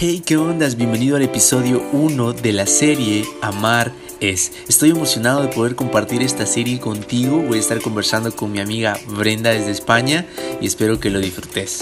Hey, ¿qué ondas? Bienvenido al episodio 1 de la serie Amar es. Estoy emocionado de poder compartir esta serie contigo. Voy a estar conversando con mi amiga Brenda desde España y espero que lo disfrutes.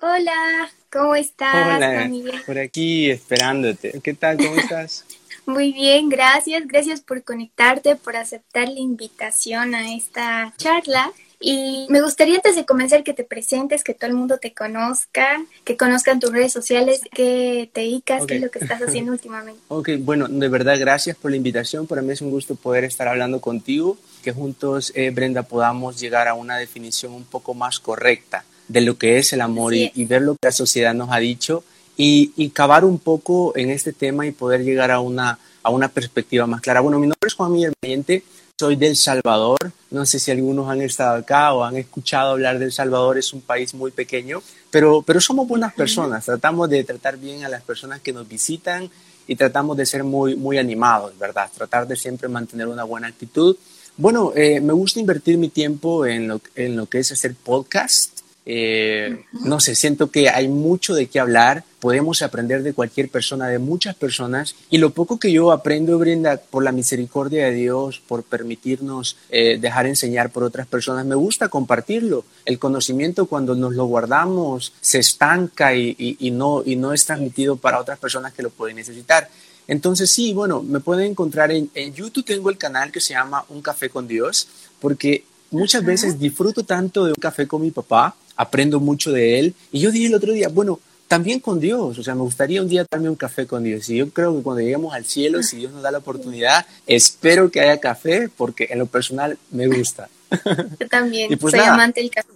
Hola, ¿cómo estás? Hola, por aquí esperándote. ¿Qué tal? ¿Cómo estás? Muy bien, gracias. Gracias por conectarte, por aceptar la invitación a esta charla. Y me gustaría antes de comenzar que te presentes, que todo el mundo te conozca, que conozcan tus redes sociales, que te dedicas, qué es lo que estás haciendo últimamente. Ok, bueno, de verdad gracias por la invitación. Para mí es un gusto poder estar hablando contigo, que juntos, eh, Brenda, podamos llegar a una definición un poco más correcta de lo que es el amor y, ver lo que la sociedad nos ha dicho y, y, cavar un poco en este tema y poder llegar a una, a una perspectiva más clara. Bueno, mi nombre es Juan Miguel Valiente soy del Salvador. No sé si algunos han estado acá o han escuchado hablar del Salvador. Es un país muy pequeño, pero, pero somos buenas personas. Tratamos de tratar bien a las personas que nos visitan y tratamos de ser muy, muy animados, ¿verdad? Tratar de siempre mantener una buena actitud. Bueno, eh, me gusta invertir mi tiempo en lo, en lo que es hacer podcast eh, no sé, siento que hay mucho de qué hablar, podemos aprender de cualquier persona, de muchas personas, y lo poco que yo aprendo, Brenda, por la misericordia de Dios, por permitirnos eh, dejar enseñar por otras personas, me gusta compartirlo. El conocimiento cuando nos lo guardamos se estanca y, no, y no es transmitido para otras personas que lo pueden necesitar. Entonces sí, bueno, me pueden encontrar en, en YouTube, tengo el canal que se llama Un Café con Dios, porque muchas veces disfruto tanto de un café con mi papá aprendo mucho de él. Y yo dije el otro día, bueno, también con Dios, o sea, me gustaría un día darme un café con Dios. Y yo creo que cuando lleguemos al cielo, si Dios nos da la oportunidad, espero que haya café, porque en lo personal me gusta. Yo también, pues soy amante del café.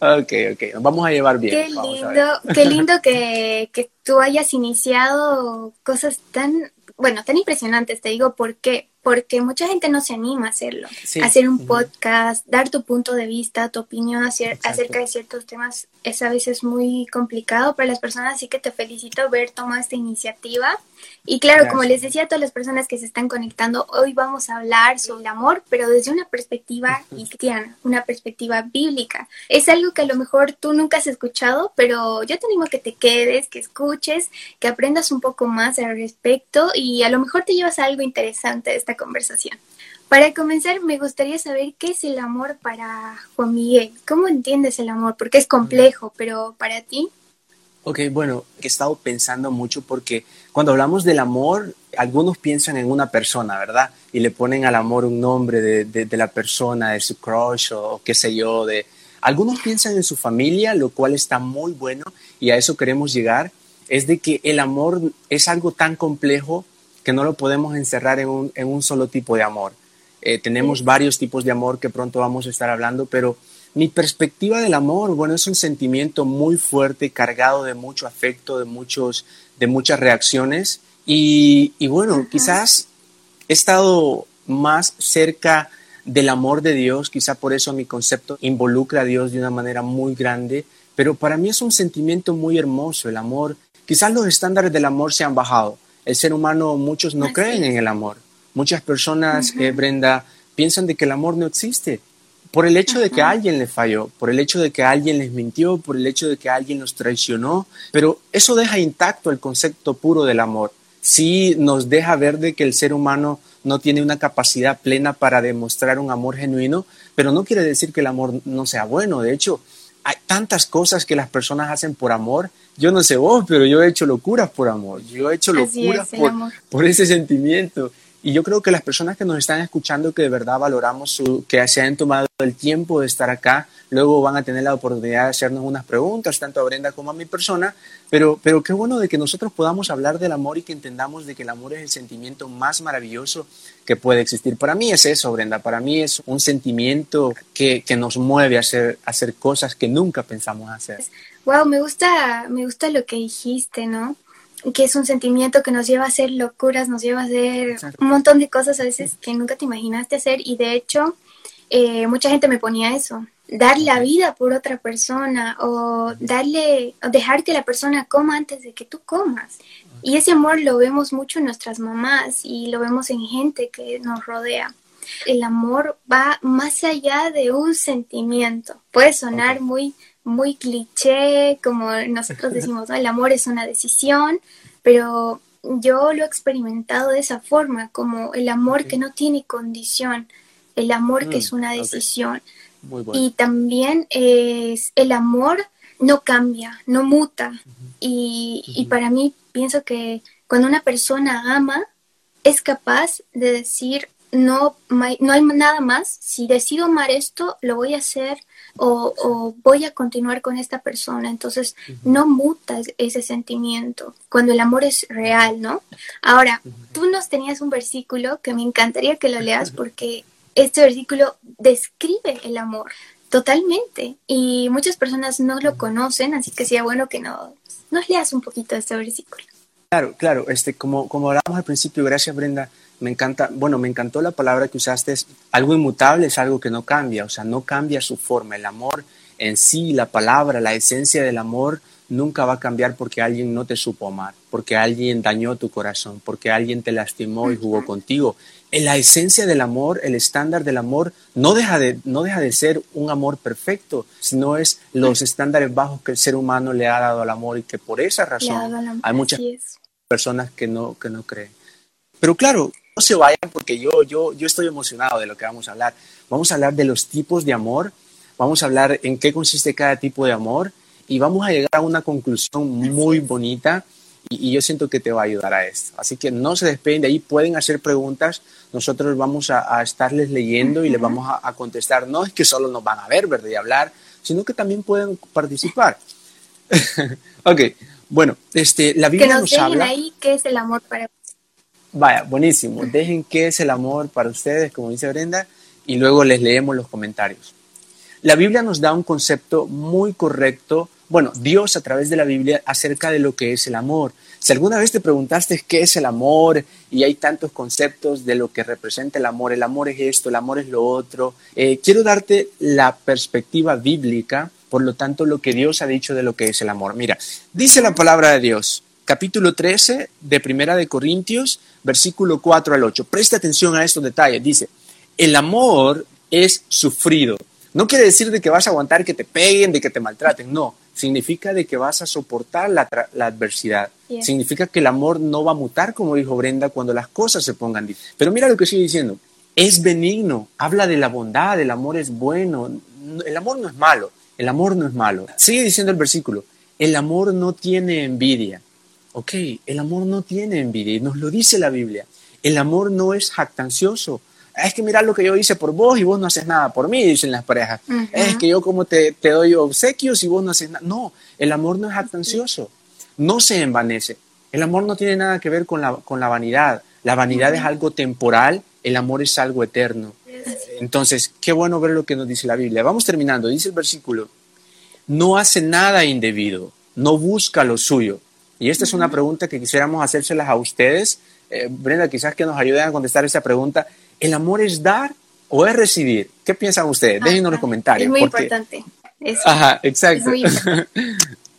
Ok, ok, nos vamos a llevar bien. Qué lindo, qué lindo que, que tú hayas iniciado cosas tan, bueno, tan impresionantes, te digo, porque porque mucha gente no se anima a hacerlo. Hacer un podcast, dar tu punto de vista, tu opinión acerca de ciertos temas es a veces muy complicado para las personas, así que te felicito ver tomado esta iniciativa. Y claro, como les decía a todas las personas que se están conectando, hoy vamos a hablar sobre el amor, pero desde una perspectiva cristiana, una perspectiva bíblica. Es algo que a lo mejor tú nunca has escuchado, pero yo te animo a que te quedes, que escuches, que aprendas un poco más al respecto y a lo mejor te llevas algo interesante de esta conversación. Para comenzar, me gustaría saber qué es el amor para Juan Miguel. ¿Cómo entiendes el amor? Porque es complejo, pero para ti. Ok, bueno, he estado pensando mucho porque cuando hablamos del amor, algunos piensan en una persona, ¿verdad? Y le ponen al amor un nombre de, de, la persona, de su crush o qué sé yo. De... Algunos piensan en su familia, lo cual está muy bueno y a eso queremos llegar. Es de que el amor es algo tan complejo que no lo podemos encerrar en un, en un solo tipo de amor. Eh, tenemos varios tipos de amor que pronto vamos a estar hablando, pero mi perspectiva del amor, bueno, es un sentimiento muy fuerte, cargado de mucho afecto, de, muchos, de muchas reacciones. Y, bueno, quizás he estado más cerca del amor de Dios, quizá por eso mi concepto involucra a Dios de una manera muy grande, pero para mí es un sentimiento muy hermoso, el amor. Quizás los estándares del amor se han bajado. El ser humano, muchos no creen en el amor Muchas personas, eh, Brenda, piensan de que el amor no existe por el hecho de que alguien le falló, por el hecho de que alguien les mintió, por el hecho de que alguien los traicionó, pero eso deja intacto el concepto puro del amor. Sí nos deja ver de que el ser humano no tiene una capacidad plena para demostrar un amor genuino, pero no quiere decir que el amor no sea bueno. De hecho, hay tantas cosas que las personas hacen por amor. Yo no sé vos, pero yo he hecho locuras por amor. Yo he hecho locuras por, por ese sentimiento. Y yo creo que las personas que nos están escuchando, que de verdad valoramos su, que se han tomado el tiempo de estar acá, luego van a tener la oportunidad de hacernos unas preguntas, tanto a Brenda como a mi persona, pero, pero qué bueno de que nosotros podamos hablar del amor y que entendamos de que el amor es el sentimiento más maravilloso que puede existir. Para mí es eso, Brenda, para mí es un sentimiento que, que nos mueve a hacer, a hacer cosas que nunca pensamos hacer. Wow, me gusta, me gusta lo que dijiste, ¿no? Que es un sentimiento que nos lleva a hacer locuras, nos lleva a hacer un montón de cosas a veces que nunca te imaginaste hacer y de hecho eh, mucha gente me ponía eso, dar la vida por otra persona o darle, o dejar que la persona coma antes de que tú comas. Y ese amor lo vemos mucho en nuestras mamás y lo vemos en gente que nos rodea. El amor va más allá de un sentimiento. Puede sonar muy muy cliché, como nosotros decimos, el amor es una decisión, pero yo lo he experimentado de esa forma, como el amor que no tiene condición, el amor que es mm, una decisión. Y también es el amor no cambia, no muta. y, y para mí pienso que cuando una persona ama, es capaz de decir, no, no hay nada más, si decido amar esto, lo voy a hacer o, voy a continuar con esta persona. Entonces, no muta ese sentimiento cuando el amor es real, ¿no? Ahora, tú nos tenías un versículo que me encantaría que lo leas porque este versículo describe el amor totalmente y muchas personas no lo conocen, así que sería bueno que no, nos leas un poquito de este versículo. Claro, claro, este, como, como hablábamos al principio, gracias Brenda, me encanta, bueno, me encantó la palabra que usaste, es algo inmutable es algo que no cambia, o sea, no cambia su forma, el amor en sí, la palabra, la esencia del amor nunca va a cambiar porque alguien no te supo amar, porque alguien dañó tu corazón, porque alguien te lastimó y jugó contigo. En la esencia del amor, el estándar del amor, no deja de, no deja de ser un amor perfecto, sino es los estándares bajos que el ser humano le ha dado al amor y que por esa razón hay muchas personas que no, que no creen. Pero claro, no se vayan porque yo, yo, yo estoy emocionado de lo que vamos a hablar. Vamos a hablar de los tipos de amor, vamos a hablar en qué consiste cada tipo de amor y vamos a llegar a una conclusión muy bonita y, yo siento que te va a ayudar a esto. Así que no se despeguen de ahí, pueden hacer preguntas, nosotros vamos a, estarles leyendo y les vamos a, contestar. No es que solo nos van a ver, ¿verdad? Y hablar, sino que también pueden participar. ok, bueno, este, la Biblia que nos, habla. ahí qué es el amor para Vaya, buenísimo. Dejen qué es el amor para ustedes, como dice Brenda, y luego les leemos los comentarios. La Biblia nos da un concepto muy correcto, bueno, Dios a través de la Biblia acerca de lo que es el amor. Si alguna vez te preguntaste qué es el amor y hay tantos conceptos de lo que representa el amor, el amor es esto, el amor es lo otro, eh, quiero darte la perspectiva bíblica por lo tanto, lo que Dios ha dicho de lo que es el amor. Mira, dice la palabra de Dios, capítulo 13 de Primera de Corintios, versículo 4 al 8. Presta atención a estos detalles. Dice, el amor es sufrido. No quiere decir de que vas a aguantar que te peguen, de que te maltraten, no. Significa de que vas a soportar la, adversidad. Significa que el amor no va a mutar, como dijo Brenda, cuando las cosas se pongan difíciles. Pero mira lo que sigue diciendo. Es benigno, habla de la bondad, el amor es bueno, el amor no es malo. El amor no es malo. Sigue diciendo el versículo, el amor no tiene envidia. Ok, el amor no tiene envidia y nos lo dice la Biblia. El amor no es jactancioso. Es que mira lo que yo hice por vos y vos no haces nada por mí, dicen las parejas. Es que yo como te, te, doy obsequios y vos no haces nada. No, el amor no es jactancioso. No se envanece. El amor no tiene nada que ver con la, con la vanidad. La vanidad es algo temporal, el amor es algo eterno. Entonces, qué bueno ver lo que nos dice la Biblia. Vamos terminando. Dice el versículo, no hace nada indebido, no busca lo suyo. Y esta es una pregunta que quisiéramos hacérselas a ustedes. Eh, Brenda, quizás que nos ayuden a contestar esa pregunta. ¿El amor es dar o es recibir? ¿Qué piensan ustedes? Déjenos en los comentarios. Es muy importante. Ajá, exacto.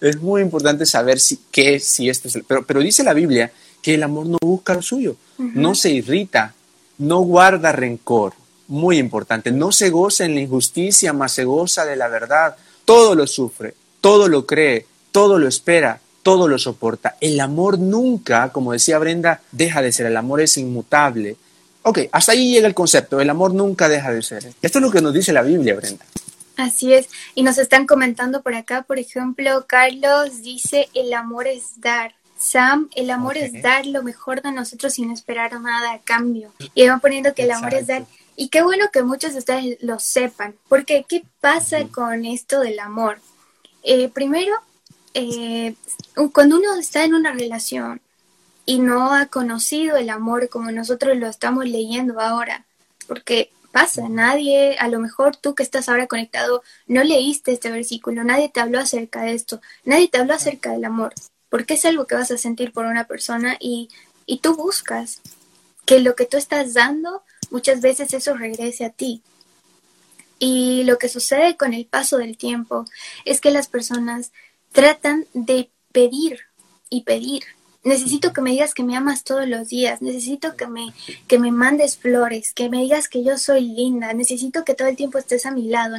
Es muy importante. saber si, qué, si esto es... Pero, pero dice la Biblia que el amor no busca lo suyo, no se irrita, no guarda rencor, muy importante. No se goza en la injusticia, mas se goza de la verdad. Todo lo sufre, todo lo cree, todo lo espera, todo lo soporta. El amor nunca, como decía Brenda, deja de ser. El amor es inmutable. Ok, hasta ahí llega el concepto. El amor nunca deja de ser. Esto es lo que nos dice la Biblia, Brenda. Así es. Y nos están comentando por acá, por ejemplo, Carlos dice, el amor es dar. Sam, el amor es dar lo mejor de nosotros sin esperar nada a cambio. Y van poniendo que el amor es dar y qué bueno que muchos de ustedes lo sepan, porque ¿qué pasa con esto del amor? Eh, primero, eh, cuando uno está en una relación y no ha conocido el amor como nosotros lo estamos leyendo ahora, porque pasa, nadie, a lo mejor tú que estás ahora conectado, no leíste este versículo, nadie te habló acerca de esto, nadie te habló acerca del amor, porque es algo que vas a sentir por una persona y, y tú buscas que lo que tú estás dando muchas veces eso regrese a ti. Y lo que sucede con el paso del tiempo es que las personas tratan de pedir y pedir. Necesito que me digas que me amas todos los días, necesito que me, que me mandes flores, que me digas que yo soy linda, necesito que todo el tiempo estés a mi lado.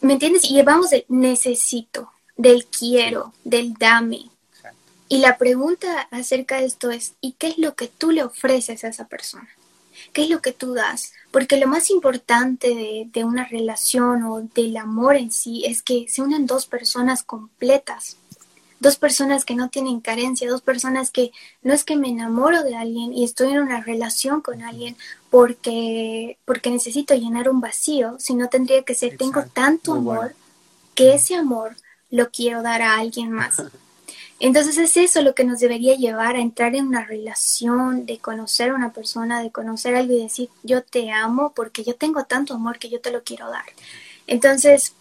¿Me entiendes? Y llevamos del necesito, del quiero, del dame. Y la pregunta acerca de esto es, ¿y qué es lo que tú le ofreces a esa persona? ¿Qué es lo que tú das? Porque lo más importante de, de una relación o del amor en sí es que se unen dos personas completas, dos personas que no tienen carencia, dos personas que no es que me enamoro de alguien y estoy en una relación con alguien porque, porque necesito llenar un vacío, sino tendría que ser, tengo tanto amor que ese amor lo quiero dar a alguien más. Entonces es eso lo que nos debería llevar a entrar en una relación, de conocer a una persona, de conocer algo y decir, yo te amo porque yo tengo tanto amor que yo te lo quiero dar. Entonces,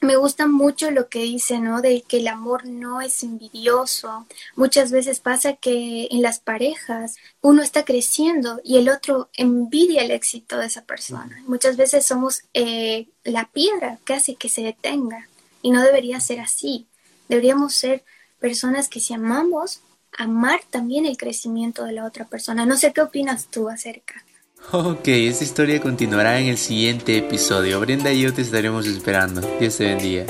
me gusta mucho lo que dice, ¿no? De que el amor no es envidioso. Muchas veces pasa que en las parejas uno está creciendo y el otro envidia el éxito de esa persona. Muchas veces somos eh, la piedra que hace que se detenga y no debería ser así. Deberíamos ser personas que si amamos, amar también el crecimiento de la otra persona. No sé qué opinas tú acerca. Ok, esta historia continuará en el siguiente episodio. Brenda y yo te estaremos esperando. Dios te bendiga.